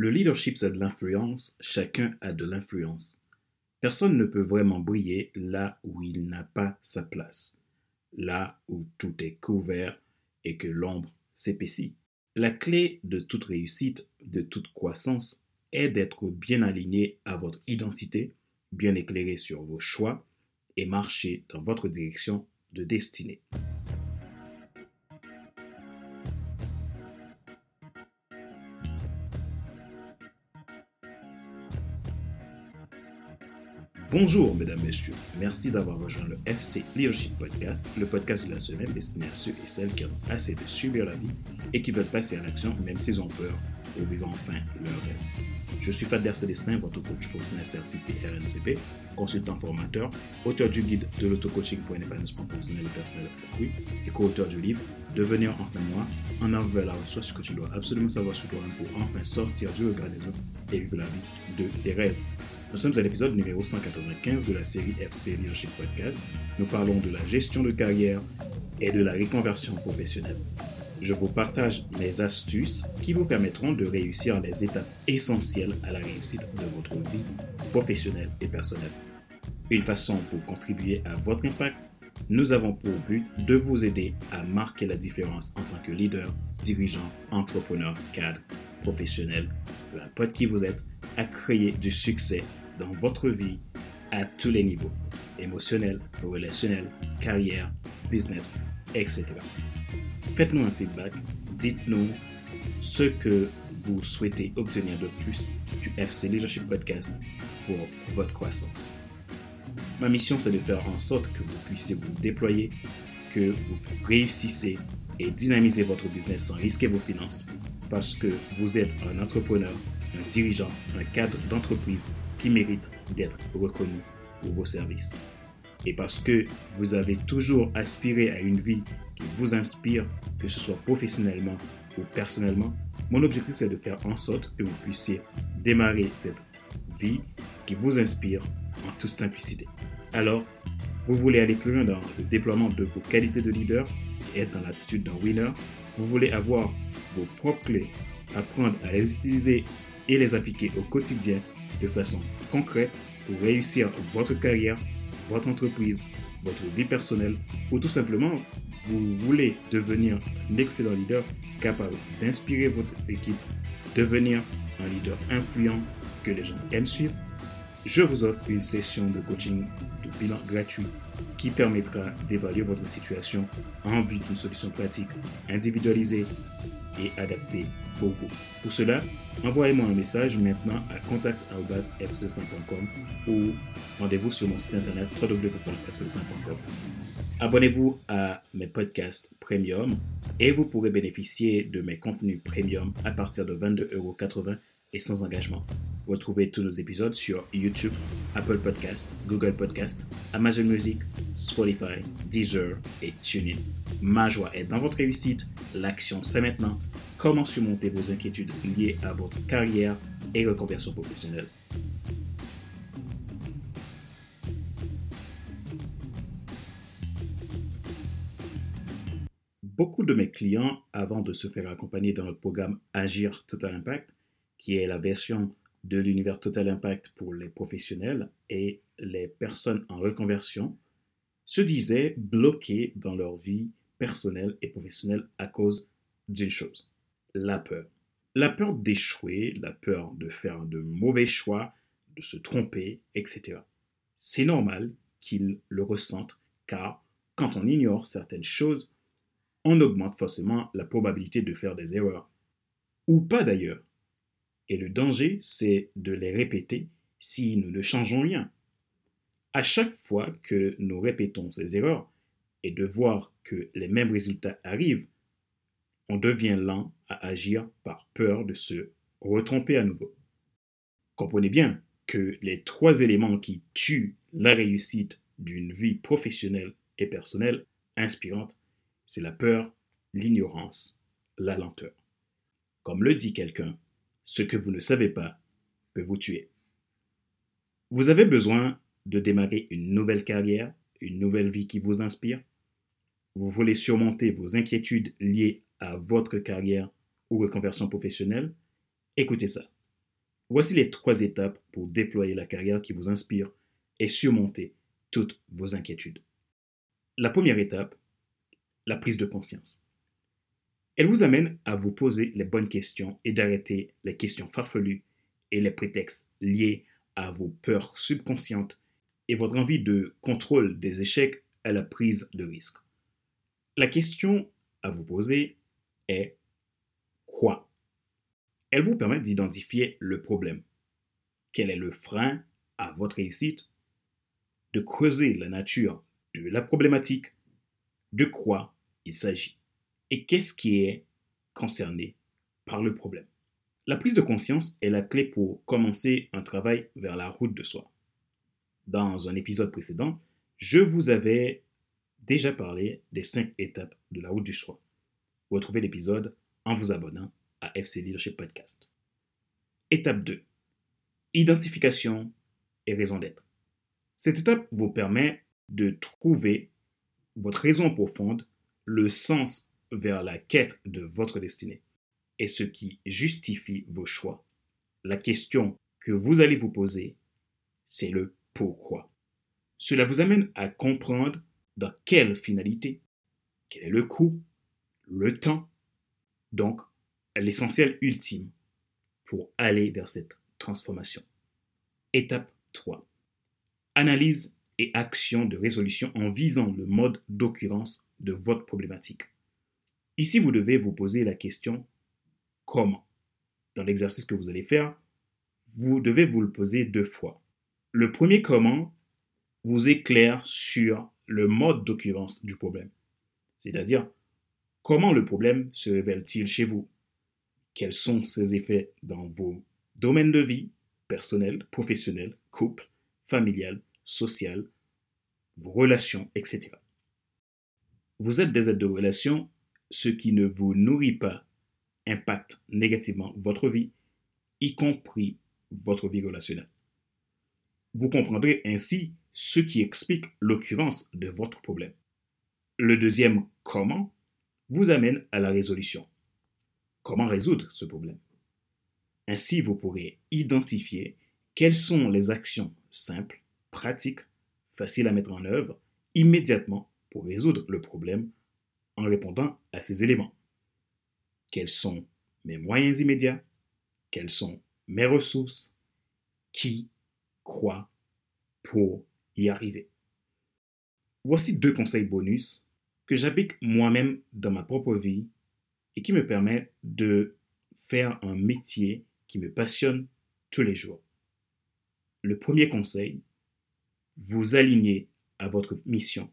Le leadership, c'est de l'influence, chacun a de l'influence. Personne ne peut vraiment briller là où il n'a pas sa place, là où tout est couvert et que l'ombre s'épaissit. La clé de toute réussite, de toute croissance, est d'être bien aligné à votre identité, bien éclairé sur vos choix et marcher dans votre direction de destinée. Bonjour mesdames, messieurs. Merci d'avoir rejoint le FC Leadership Podcast, le podcast de la semaine destiné à ceux et celles qui ont assez de subir la vie et qui veulent passer à l'action même s'ils ont peur pour vivre enfin leur rêve. Je suis Fadler Célestin, votre coach professionnel certifié RNCP, consultant formateur, auteur du guide de l'auto-coaching pour un épanouissement professionnel et personnel accru et co-auteur du livre Devenir enfin moi, en avant la ressource ce que tu dois absolument savoir sur toi-même pour enfin sortir du regard des autres et vivre la vie de tes rêves. Nous sommes à l'épisode numéro 195 de la série FC Leadership Podcast. Nous parlons de la gestion de carrière et de la reconversion professionnelle. Je vous partage mes astuces qui vous permettront de réussir les étapes essentielles à la réussite de votre vie professionnelle et personnelle. Une façon pour contribuer à votre impact, nous avons pour but de vous aider à marquer la différence en tant que leader, dirigeant, entrepreneur, cadre, professionnel, peu importe qui vous êtes, à créer du succès dans votre vie à tous les niveaux, émotionnel, relationnel, carrière, business, etc. Faites-nous un feedback, dites-nous ce que vous souhaitez obtenir de plus du FC Leadership Podcast pour votre croissance. Ma mission, c'est de faire en sorte que vous puissiez vous déployer, que vous réussissez et dynamiser votre business sans risquer vos finances, parce que vous êtes un entrepreneur un dirigeant, un cadre d'entreprise qui mérite d'être reconnu pour vos services. Et parce que vous avez toujours aspiré à une vie qui vous inspire, que ce soit professionnellement ou personnellement, mon objectif c'est de faire en sorte que vous puissiez démarrer cette vie qui vous inspire en toute simplicité. Alors, vous voulez aller plus loin dans le déploiement de vos qualités de leader et être dans l'attitude d'un winner. Vous voulez avoir vos propres clés, apprendre à les utiliser et les appliquer au quotidien de façon concrète pour réussir votre carrière, votre entreprise, votre vie personnelle ou tout simplement vous voulez devenir un excellent leader capable d'inspirer votre équipe, devenir un leader influent que les gens aiment suivre, je vous offre une session de coaching de bilan gratuit qui permettra d'évaluer votre situation en vue d'une solution pratique, individualisée et adaptée pour vous. Pour cela, envoyez-moi un message maintenant à contact.fc5.com ou rendez-vous sur mon site internet www.fc5.com. Abonnez-vous à mes podcasts premium et vous pourrez bénéficier de mes contenus premium à partir de 22,80€ et sans engagement. Retrouvez tous nos épisodes sur YouTube, Apple Podcast, Google Podcast, Amazon Music, Spotify, Deezer et TuneIn. Ma joie est dans votre réussite. L'action, c'est maintenant. Comment surmonter vos inquiétudes liées à votre carrière et reconversion professionnelle? Beaucoup de mes clients, avant de se faire accompagner dans notre programme Agir Total Impact, qui est la version de l'univers Total Impact pour les professionnels et les personnes en reconversion se disaient bloqués dans leur vie personnelle et professionnelle à cause d'une chose, la peur. La peur d'échouer, la peur de faire de mauvais choix, de se tromper, etc. C'est normal qu'ils le ressentent car quand on ignore certaines choses, on augmente forcément la probabilité de faire des erreurs. Ou pas d'ailleurs. Et le danger, c'est de les répéter si nous ne changeons rien. À chaque fois que nous répétons ces erreurs et de voir que les mêmes résultats arrivent, on devient lent à agir par peur de se retromper à nouveau. Comprenez bien que les trois éléments qui tuent la réussite d'une vie professionnelle et personnelle inspirante, c'est la peur, l'ignorance, la lenteur. Comme le dit quelqu'un, ce que vous ne savez pas peut vous tuer. Vous avez besoin de démarrer une nouvelle carrière, une nouvelle vie qui vous inspire. Vous voulez surmonter vos inquiétudes liées à votre carrière ou reconversion professionnelle. Écoutez ça. Voici les trois étapes pour déployer la carrière qui vous inspire et surmonter toutes vos inquiétudes. La première étape, la prise de conscience. Elle vous amène à vous poser les bonnes questions et d'arrêter les questions farfelues et les prétextes liés à vos peurs subconscientes et votre envie de contrôle des échecs à la prise de risque. La question à vous poser est quoi? Elle vous permet d'identifier le problème. Quel est le frein à votre réussite? De creuser la nature de la problématique, de quoi il s'agit? Et qu'est-ce qui est concerné par le problème? La prise de conscience est la clé pour commencer un travail vers la route de soi. Dans un épisode précédent, je vous avais déjà parlé des cinq étapes de la route du choix. Retrouvez l'épisode en vous abonnant à FC Leadership Podcast. Étape 2. Identification et raison d'être. Cette étape vous permet de trouver votre raison profonde, le sens vers la quête de votre destinée et ce qui justifie vos choix. La question que vous allez vous poser, c'est le pourquoi. Cela vous amène à comprendre dans quelle finalité, quel est le coût, le temps, donc l'essentiel ultime pour aller vers cette transformation. Étape 3. Analyse et action de résolution en visant le mode d'occurrence de votre problématique. Ici, vous devez vous poser la question comment? Dans l'exercice que vous allez faire, vous devez vous le poser deux fois. Le premier comment vous éclaire sur le mode d'occurrence du problème. C'est-à-dire, comment le problème se révèle-t-il chez vous? Quels sont ses effets dans vos domaines de vie, personnel, professionnel, couple, familial, social, vos relations, etc. Vous êtes des aides de relation ce qui ne vous nourrit pas impacte négativement votre vie, y compris votre vie relationnelle. Vous comprendrez ainsi ce qui explique l'occurrence de votre problème. Le deuxième comment vous amène à la résolution. Comment résoudre ce problème? Ainsi, vous pourrez identifier quelles sont les actions simples, pratiques, faciles à mettre en œuvre immédiatement pour résoudre le problème en répondant à ces éléments. Quels sont mes moyens immédiats? Quelles sont mes ressources? Qui croit pour y arriver? Voici deux conseils bonus que j'applique moi-même dans ma propre vie et qui me permettent de faire un métier qui me passionne tous les jours. Le premier conseil, vous alignez à votre mission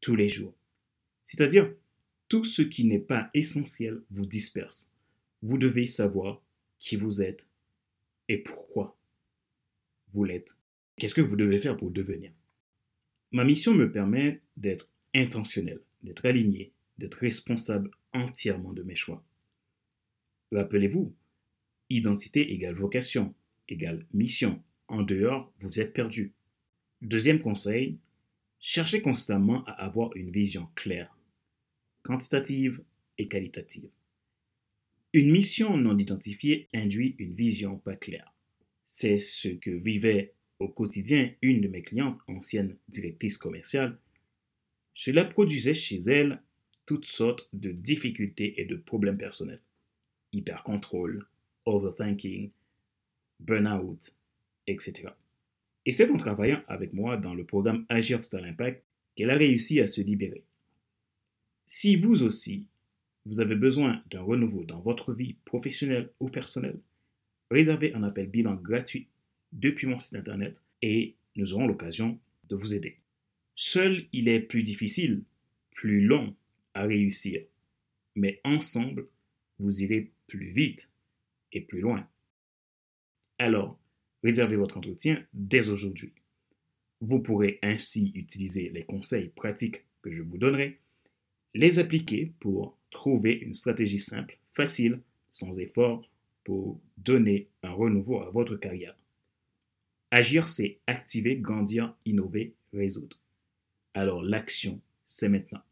tous les jours. C'est-à-dire, tout ce qui n'est pas essentiel vous disperse. Vous devez savoir qui vous êtes et pourquoi vous l'êtes. Qu'est-ce que vous devez faire pour devenir? Ma mission me permet d'être intentionnel, d'être aligné, d'être responsable entièrement de mes choix. Rappelez-vous, identité égale vocation, égale mission. En dehors, vous êtes perdu. Deuxième conseil, cherchez constamment à avoir une vision claire quantitative et qualitative. Une mission non identifiée induit une vision pas claire. C'est ce que vivait au quotidien une de mes clientes, ancienne directrice commerciale. Cela produisait chez elle toutes sortes de difficultés et de problèmes personnels. Hypercontrôle, overthinking, burnout, etc. Et c'est en travaillant avec moi dans le programme Agir Total Impact qu'elle a réussi à se libérer. Si vous aussi, vous avez besoin d'un renouveau dans votre vie professionnelle ou personnelle, réservez un appel bilan gratuit depuis mon site internet et nous aurons l'occasion de vous aider. Seul, il est plus difficile, plus long à réussir, mais ensemble, vous irez plus vite et plus loin. Alors, réservez votre entretien dès aujourd'hui. Vous pourrez ainsi utiliser les conseils pratiques que je vous donnerai les appliquer pour trouver une stratégie simple, facile, sans effort, pour donner un renouveau à votre carrière. Agir, c'est activer, grandir, innover, résoudre. Alors l'action, c'est maintenant.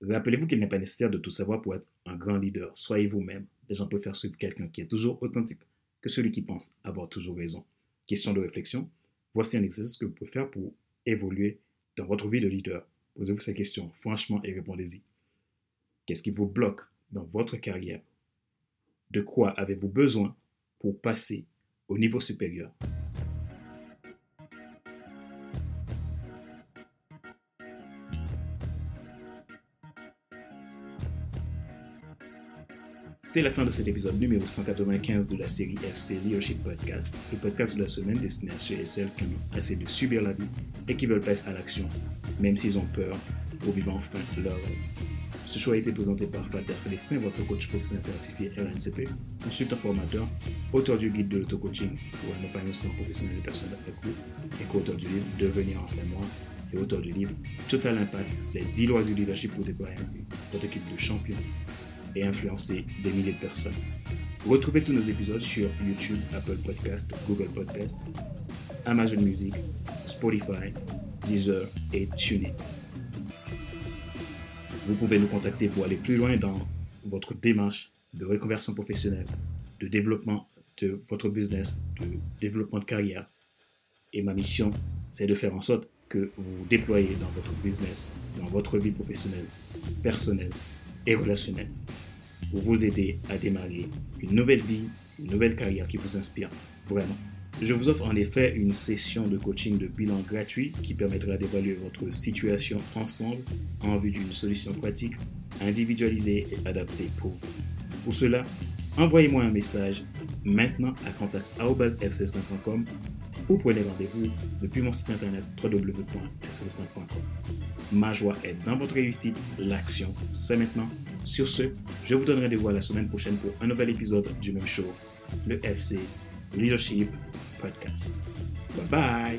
Rappelez-vous qu'il n'est pas nécessaire de tout savoir pour être un grand leader. Soyez vous-même. Les gens préfèrent suivre quelqu'un qui est toujours authentique que celui qui pense avoir toujours raison. Question de réflexion. Voici un exercice que vous pouvez faire pour évoluer dans votre vie de leader. Posez-vous ces questions franchement et répondez-y. Qu'est-ce qui vous bloque dans votre carrière? De quoi avez-vous besoin pour passer au niveau supérieur? C'est la fin de cet épisode numéro 195 de la série FC Leadership Podcast, le podcast de la semaine destiné à ceux et celles qui ont assez de subir la vie et qui veulent passer à l'action, même s'ils ont peur, pour vivre enfin leur rêve. Ce choix a été présenté par Fader Célestin, votre coach professionnel certifié RNCP, consultant formateur, auteur du guide de l'auto-coaching pour un épanouissement professionnel des personnes d'après coup et co-auteur du livre Devenir enfin moi et auteur du livre Total Impact, les 10 lois du leadership pour déployer votre équipe de champions et influencer des milliers de personnes. Retrouvez tous nos épisodes sur YouTube, Apple Podcast, Google Podcast, Amazon Music, Spotify, Deezer et TuneIn. Vous pouvez nous contacter pour aller plus loin dans votre démarche de reconversion professionnelle, de développement de votre business, de développement de carrière. Et ma mission, c'est de faire en sorte que vous vous déployez dans votre business, dans votre vie professionnelle, personnelle et relationnelle pour vous aider à démarrer une nouvelle vie, une nouvelle carrière qui vous inspire vraiment. Je vous offre en effet une session de coaching de bilan gratuit qui permettra d'évaluer votre situation ensemble en vue d'une solution pratique, individualisée et adaptée pour vous. Pour cela, envoyez-moi un message maintenant à contact.fc5.com ou prenez rendez-vous depuis mon site internet www.fc5.com. Ma joie est dans votre réussite, l'action, c'est maintenant. Sur ce, je vous donne rendez-vous la semaine prochaine pour un nouvel épisode du même show, le FC Leadership Podcast. Bye bye